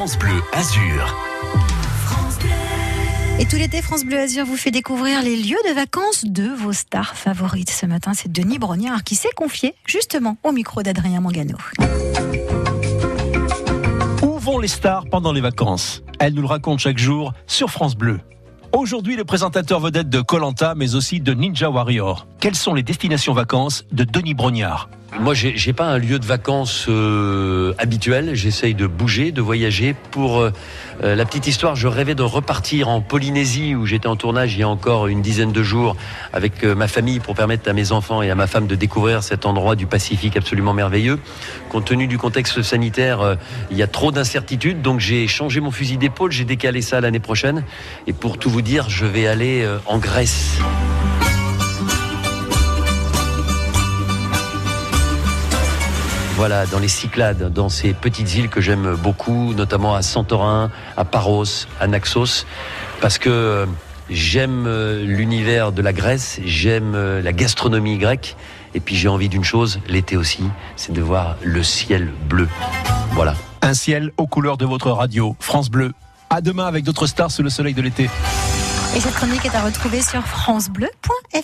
France Bleu Azur. Et tout l'été, France Bleu Azur vous fait découvrir les lieux de vacances de vos stars favorites. Ce matin, c'est Denis Brognard qui s'est confié justement au micro d'Adrien Mangano. Où vont les stars pendant les vacances? Elle nous le raconte chaque jour sur France Bleu. Aujourd'hui, le présentateur vedette de Colanta, mais aussi de Ninja Warrior. Quelles sont les destinations vacances de Denis Brognard? Moi, j'ai j'ai pas un lieu de vacances euh, habituel. J'essaye de bouger, de voyager. Pour euh, euh, la petite histoire, je rêvais de repartir en Polynésie où j'étais en tournage il y a encore une dizaine de jours avec euh, ma famille pour permettre à mes enfants et à ma femme de découvrir cet endroit du Pacifique absolument merveilleux. Compte tenu du contexte sanitaire, euh, il y a trop d'incertitudes, donc j'ai changé mon fusil d'épaule. J'ai décalé ça l'année prochaine. Et pour tout vous dire, je vais aller en Grèce. Voilà, dans les Cyclades, dans ces petites îles que j'aime beaucoup, notamment à Santorin, à Paros, à Naxos, parce que euh, j'aime euh, l'univers de la Grèce, j'aime euh, la gastronomie grecque, et puis j'ai envie d'une chose, l'été aussi, c'est de voir le ciel bleu. Voilà. Un ciel aux couleurs de votre radio, France Bleu. À demain avec d'autres stars sous le soleil de l'été. Et cette chronique est à retrouver sur francebleu.fr.